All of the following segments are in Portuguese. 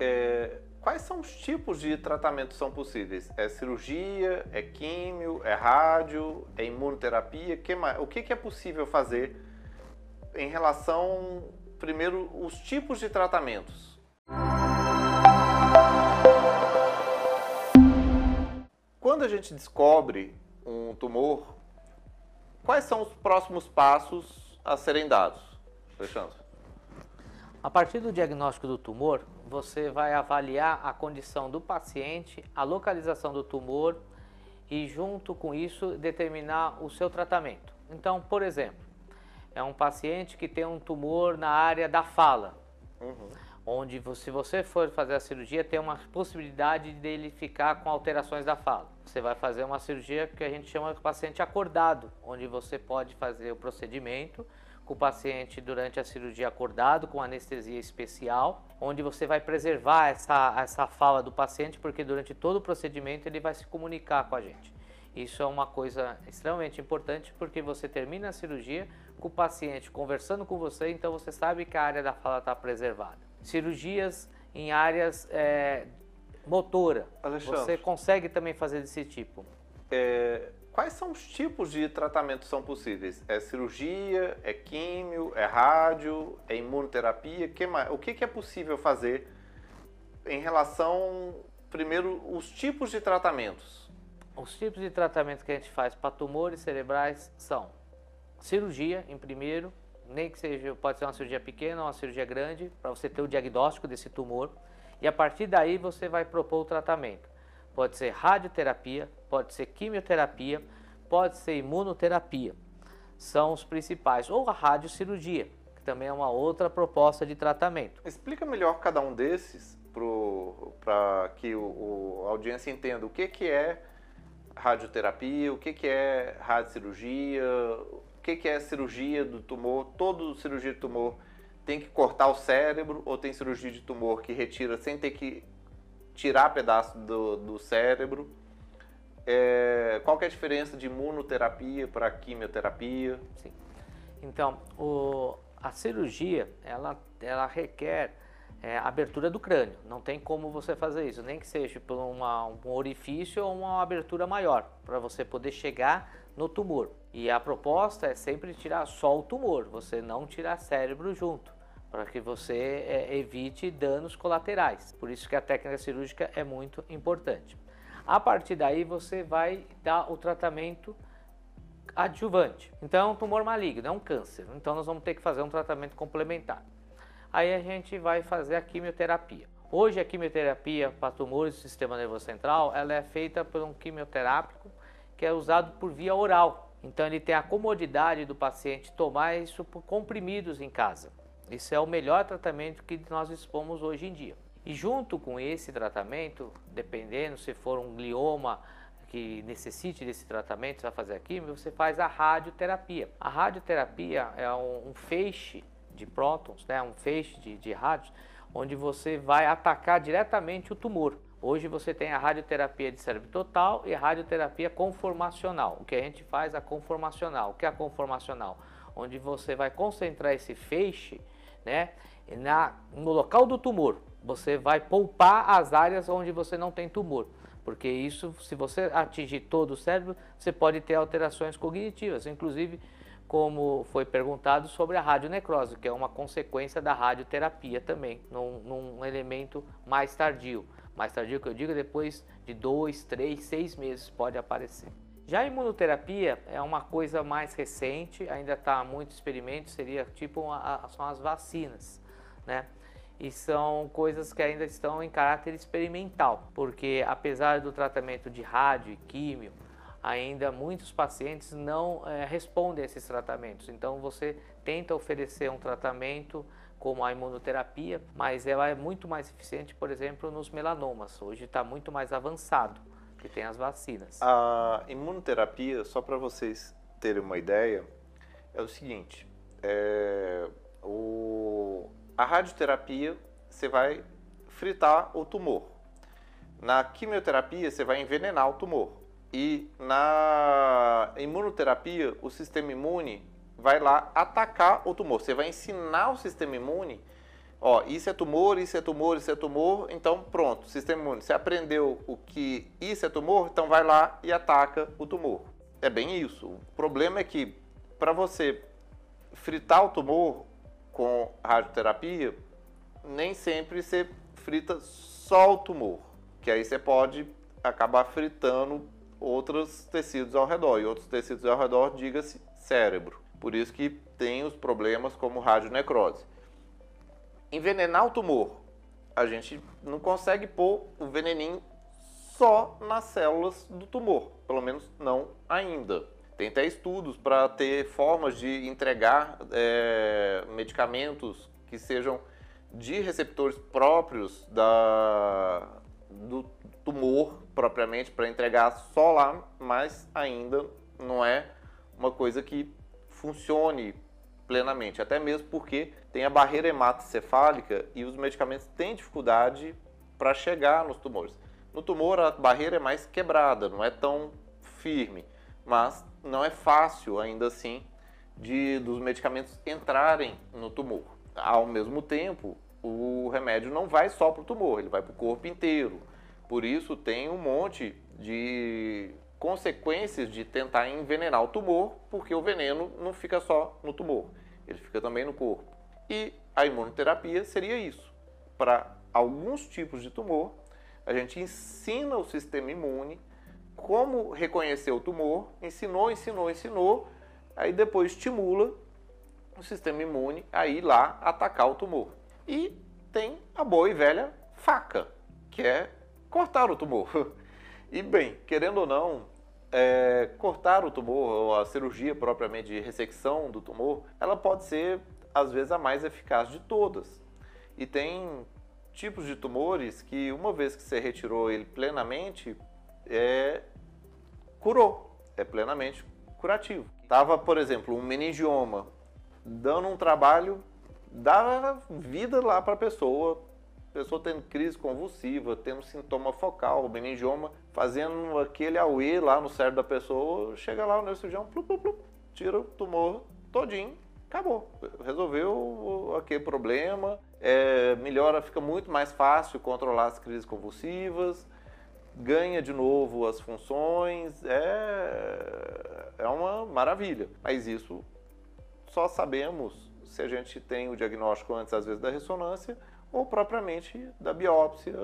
É, quais são os tipos de tratamento que são possíveis? É cirurgia, é químio, é rádio, é imunoterapia? Que mais? O que, que é possível fazer em relação, primeiro, os tipos de tratamentos? Quando a gente descobre um tumor, quais são os próximos passos a serem dados? Alexandre. A partir do diagnóstico do tumor, você vai avaliar a condição do paciente, a localização do tumor e, junto com isso, determinar o seu tratamento. Então, por exemplo, é um paciente que tem um tumor na área da fala, uhum. onde, se você for fazer a cirurgia, tem uma possibilidade dele ficar com alterações da fala. Você vai fazer uma cirurgia que a gente chama de paciente acordado, onde você pode fazer o procedimento com o paciente durante a cirurgia acordado, com anestesia especial, onde você vai preservar essa, essa fala do paciente, porque durante todo o procedimento ele vai se comunicar com a gente. Isso é uma coisa extremamente importante, porque você termina a cirurgia com o paciente conversando com você, então você sabe que a área da fala está preservada. Cirurgias em áreas é, motora, Alexandre, você consegue também fazer desse tipo. É, quais são os tipos de tratamento que são possíveis? É cirurgia, é químio, é rádio, é imunoterapia? Que mais? O que, que é possível fazer em relação, primeiro, os tipos de tratamentos? Os tipos de tratamento que a gente faz para tumores cerebrais são cirurgia, em primeiro, nem que seja, pode ser uma cirurgia pequena ou uma cirurgia grande, para você ter o diagnóstico desse tumor. E a partir daí você vai propor o tratamento pode ser radioterapia, pode ser quimioterapia, pode ser imunoterapia. São os principais. Ou a radiocirurgia, que também é uma outra proposta de tratamento. Explica melhor cada um desses para que o, o, a audiência entenda o que, que é radioterapia, o que, que é radiocirurgia, o que, que é cirurgia do tumor. Todo cirurgia de tumor tem que cortar o cérebro ou tem cirurgia de tumor que retira sem ter que tirar pedaço do, do cérebro. É, qual é a diferença de imunoterapia para quimioterapia? Sim. Então, o, a cirurgia, ela, ela requer é, abertura do crânio. Não tem como você fazer isso, nem que seja por uma, um orifício ou uma abertura maior, para você poder chegar no tumor. E a proposta é sempre tirar só o tumor, você não tirar cérebro junto para que você é, evite danos colaterais. Por isso que a técnica cirúrgica é muito importante. A partir daí você vai dar o tratamento adjuvante. Então, é um tumor maligno, é um câncer. Então, nós vamos ter que fazer um tratamento complementar. Aí a gente vai fazer a quimioterapia. Hoje a quimioterapia para tumores do sistema nervoso central, ela é feita por um quimioterápico que é usado por via oral. Então ele tem a comodidade do paciente tomar isso por comprimidos em casa. Esse é o melhor tratamento que nós dispomos hoje em dia. E junto com esse tratamento, dependendo se for um glioma que necessite desse tratamento, você vai fazer a química, você faz a radioterapia. A radioterapia é um, um feixe de prótons, né, um feixe de, de rádios, onde você vai atacar diretamente o tumor. Hoje você tem a radioterapia de cérebro total e a radioterapia conformacional. O que a gente faz a conformacional. O que é a conformacional? Onde você vai concentrar esse feixe né? Na, no local do tumor, você vai poupar as áreas onde você não tem tumor. Porque isso, se você atingir todo o cérebro, você pode ter alterações cognitivas, inclusive como foi perguntado sobre a radionecrose, que é uma consequência da radioterapia também, num, num elemento mais tardio. Mais tardio que eu digo, depois de dois, três, seis meses pode aparecer. Já a imunoterapia é uma coisa mais recente, ainda está muito experimento, seria tipo uma, são as vacinas, né? E são coisas que ainda estão em caráter experimental, porque apesar do tratamento de rádio e químio, ainda muitos pacientes não é, respondem a esses tratamentos. Então você tenta oferecer um tratamento como a imunoterapia, mas ela é muito mais eficiente, por exemplo, nos melanomas. Hoje está muito mais avançado que tem as vacinas. A imunoterapia, só para vocês terem uma ideia, é o seguinte: é, o, a radioterapia você vai fritar o tumor. Na quimioterapia você vai envenenar o tumor. E na imunoterapia o sistema imune vai lá atacar o tumor. Você vai ensinar o sistema imune Ó, isso é tumor, isso é tumor, isso é tumor, então pronto, sistema imune. Você aprendeu o que isso é tumor, então vai lá e ataca o tumor. É bem isso. O problema é que para você fritar o tumor com radioterapia, nem sempre você frita só o tumor, que aí você pode acabar fritando outros tecidos ao redor, e outros tecidos ao redor, diga-se cérebro. Por isso que tem os problemas como radionecrose. Envenenar o tumor, a gente não consegue pôr o veneninho só nas células do tumor, pelo menos não ainda. Tem até estudos para ter formas de entregar é, medicamentos que sejam de receptores próprios da, do tumor propriamente para entregar só lá, mas ainda não é uma coisa que funcione plenamente, até mesmo porque tem a barreira hematocefálica e os medicamentos têm dificuldade para chegar nos tumores. No tumor a barreira é mais quebrada, não é tão firme, mas não é fácil ainda assim de dos medicamentos entrarem no tumor. Ao mesmo tempo, o remédio não vai só para o tumor, ele vai para o corpo inteiro. Por isso tem um monte de consequências de tentar envenenar o tumor, porque o veneno não fica só no tumor, ele fica também no corpo. E a imunoterapia seria isso. Para alguns tipos de tumor, a gente ensina o sistema imune como reconhecer o tumor, ensinou, ensinou, ensinou, aí depois estimula o sistema imune a ir lá atacar o tumor. E tem a boa e velha faca, que é cortar o tumor. E bem, querendo ou não, é, cortar o tumor, ou a cirurgia propriamente de ressecção do tumor, ela pode ser, às vezes, a mais eficaz de todas. E tem tipos de tumores que, uma vez que você retirou ele plenamente, é, curou, é plenamente curativo. Tava, por exemplo, um meningioma dando um trabalho, dava vida lá para a pessoa, pessoa tendo crise convulsiva, tendo sintoma focal, meningioma, fazendo aquele auê lá no cérebro da pessoa, chega lá o neurocirurgião, plup, plup, plup, tira o tumor todinho, acabou. Resolveu aquele problema, é, melhora, fica muito mais fácil controlar as crises convulsivas, ganha de novo as funções, é, é uma maravilha. Mas isso só sabemos se a gente tem o diagnóstico antes, às vezes, da ressonância ou propriamente da biópsia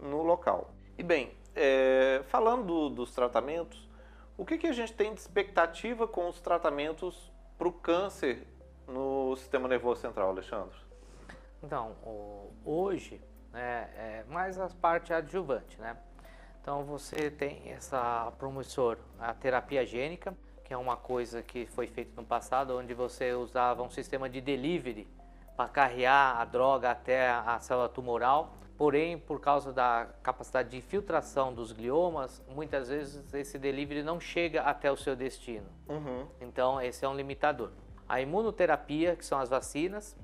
no local. E bem, é, falando do, dos tratamentos, o que, que a gente tem de expectativa com os tratamentos para o câncer no sistema nervoso central, Alexandre? Então, hoje né, é mais a parte adjuvante, né? Então você tem essa promissor, a terapia gênica, que é uma coisa que foi feita no passado, onde você usava um sistema de delivery para carregar a droga até a célula tumoral. Porém, por causa da capacidade de infiltração dos gliomas, muitas vezes esse delivery não chega até o seu destino. Uhum. Então, esse é um limitador. A imunoterapia, que são as vacinas,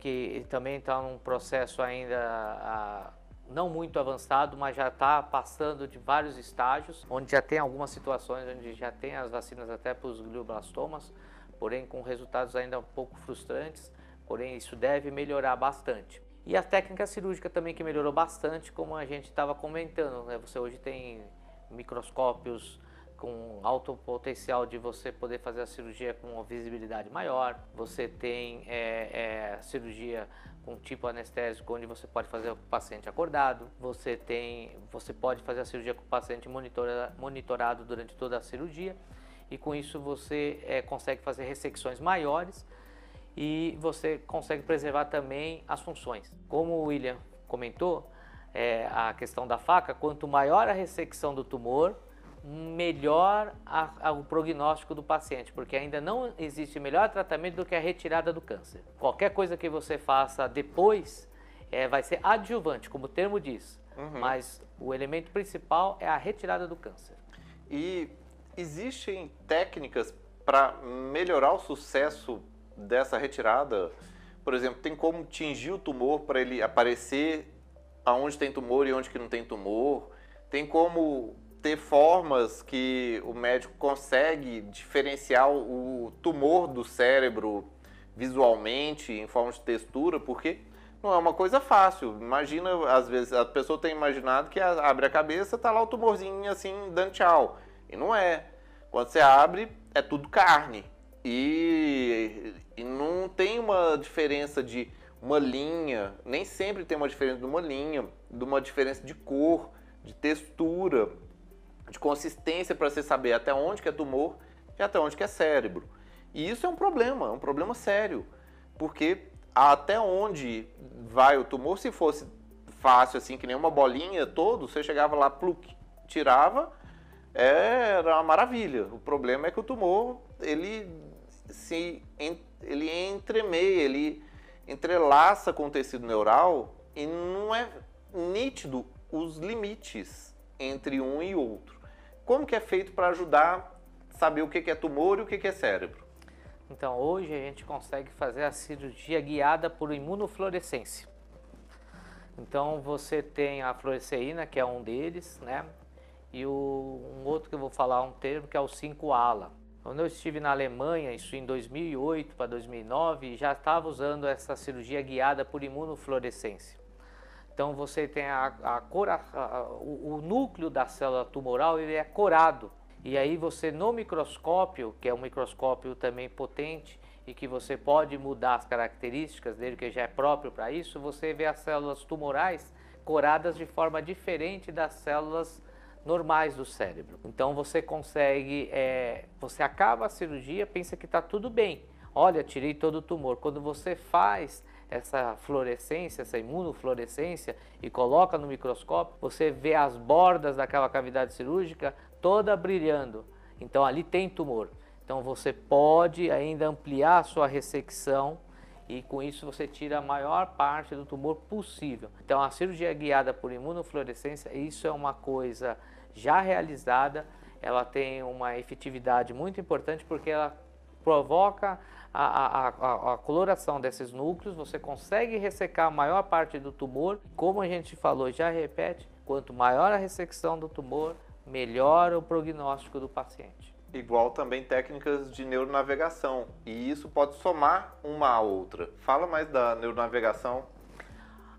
que também está num processo ainda a, não muito avançado, mas já está passando de vários estágios, onde já tem algumas situações onde já tem as vacinas até para os glioblastomas, porém com resultados ainda um pouco frustrantes. Porém, isso deve melhorar bastante. E a técnica cirúrgica também que melhorou bastante, como a gente estava comentando. Né? Você hoje tem microscópios com alto potencial de você poder fazer a cirurgia com uma visibilidade maior. Você tem é, é, cirurgia com tipo anestésico, onde você pode fazer o paciente acordado. Você tem, você pode fazer a cirurgia com o paciente monitora, monitorado durante toda a cirurgia. E com isso você é, consegue fazer ressecções maiores e você consegue preservar também as funções. Como o William comentou, é, a questão da faca, quanto maior a ressecção do tumor, melhor a, a, o prognóstico do paciente, porque ainda não existe melhor tratamento do que a retirada do câncer. Qualquer coisa que você faça depois é, vai ser adjuvante, como o termo diz, uhum. mas o elemento principal é a retirada do câncer. E existem técnicas para melhorar o sucesso dessa retirada, por exemplo, tem como tingir o tumor para ele aparecer aonde tem tumor e onde que não tem tumor. Tem como ter formas que o médico consegue diferenciar o tumor do cérebro visualmente, em forma de textura, porque não é uma coisa fácil. Imagina, às vezes, a pessoa tem imaginado que abre a cabeça, tá lá o tumorzinho assim, dando. E não é. Quando você abre, é tudo carne. E, e não tem uma diferença de uma linha, nem sempre tem uma diferença de uma linha, de uma diferença de cor, de textura, de consistência para você saber até onde que é tumor e até onde que é cérebro. E isso é um problema, é um problema sério, porque até onde vai o tumor, se fosse fácil assim, que nem uma bolinha todo, você chegava lá, pluk, tirava, era uma maravilha. O problema é que o tumor, ele se ele entremeia, ele entrelaça com o tecido neural e não é nítido os limites entre um e outro. Como que é feito para ajudar a saber o que é tumor e o que é cérebro? Então, hoje a gente consegue fazer a cirurgia guiada por imunofluorescência. Então, você tem a fluoresceína, que é um deles, né? E o, um outro que eu vou falar um termo, que é o 5-ALA. Quando eu estive na Alemanha, isso em 2008 para 2009, já estava usando essa cirurgia guiada por imunofluorescência. Então você tem a, a cor, a, a, o, o, núcleo da célula tumoral ele é corado. E aí você no microscópio, que é um microscópio também potente e que você pode mudar as características dele, que já é próprio para isso, você vê as células tumorais coradas de forma diferente das células normais do cérebro. Então você consegue, é, você acaba a cirurgia, pensa que está tudo bem. Olha, tirei todo o tumor. Quando você faz essa fluorescência, essa imunofluorescência e coloca no microscópio, você vê as bordas daquela cavidade cirúrgica toda brilhando. Então ali tem tumor. Então você pode ainda ampliar a sua ressecção e com isso você tira a maior parte do tumor possível. Então a cirurgia guiada por imunofluorescência, isso é uma coisa já realizada, ela tem uma efetividade muito importante porque ela provoca a, a, a, coloração desses núcleos, você consegue ressecar a maior parte do tumor. Como a gente falou, já repete, quanto maior a ressecção do tumor, melhor o prognóstico do paciente. Igual também técnicas de neuronavegação, e isso pode somar uma à outra. Fala mais da neuronavegação.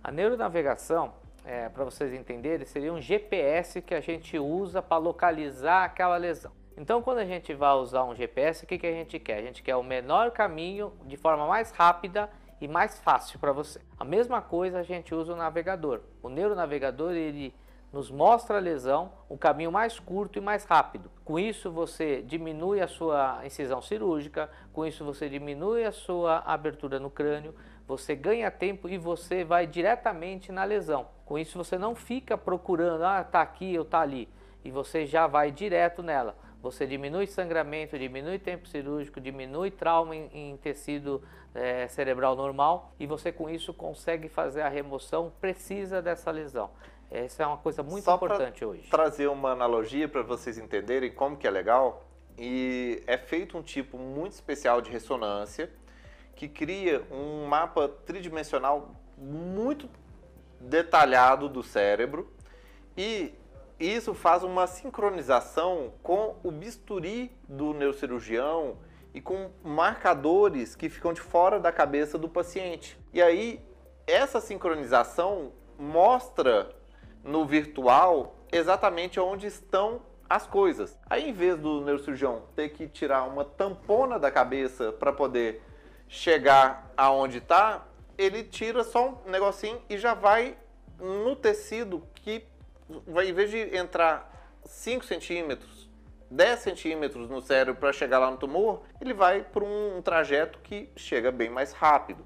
A neuronavegação, é, para vocês entenderem, seria um GPS que a gente usa para localizar aquela lesão. Então, quando a gente vai usar um GPS, o que, que a gente quer? A gente quer o menor caminho de forma mais rápida e mais fácil para você. A mesma coisa a gente usa o navegador. O neuronavegador ele nos mostra a lesão, o caminho mais curto e mais rápido. Com isso você diminui a sua incisão cirúrgica, com isso você diminui a sua abertura no crânio, você ganha tempo e você vai diretamente na lesão. Com isso você não fica procurando, ah, tá aqui ou tá ali, e você já vai direto nela você diminui sangramento, diminui tempo cirúrgico, diminui trauma em, em tecido é, cerebral normal e você com isso consegue fazer a remoção precisa dessa lesão. Essa é uma coisa muito Só importante hoje. trazer uma analogia para vocês entenderem como que é legal, e é feito um tipo muito especial de ressonância que cria um mapa tridimensional muito detalhado do cérebro e isso faz uma sincronização com o bisturi do neurocirurgião e com marcadores que ficam de fora da cabeça do paciente. E aí, essa sincronização mostra no virtual exatamente onde estão as coisas. Aí, em vez do neurocirurgião ter que tirar uma tampona da cabeça para poder chegar aonde está, ele tira só um negocinho e já vai no tecido que vai, em vez de entrar 5 centímetros, 10 centímetros no cérebro para chegar lá no tumor, ele vai por um, um trajeto que chega bem mais rápido.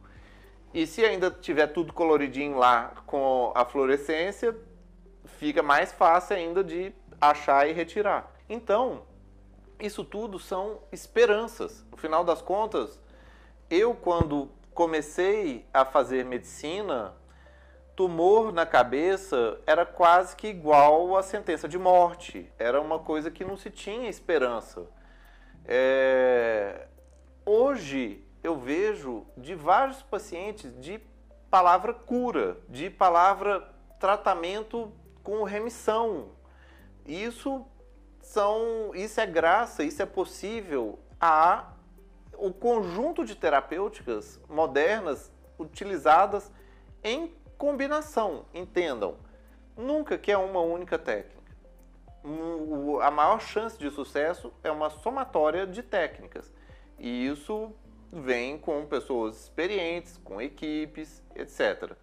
E se ainda tiver tudo coloridinho lá com a fluorescência, fica mais fácil ainda de achar e retirar. Então, isso tudo são esperanças. No final das contas, eu quando comecei a fazer medicina, tumor na cabeça era quase que igual a sentença de morte. Era uma coisa que não se tinha esperança. É... Hoje eu vejo de vários pacientes de palavra cura, de palavra tratamento com remissão. Isso são, isso é graça, isso é possível a o conjunto de terapêuticas modernas utilizadas em combinação, entendam. Nunca que é uma única técnica. A maior chance de sucesso é uma somatória de técnicas. E isso vem com pessoas experientes, com equipes, etc.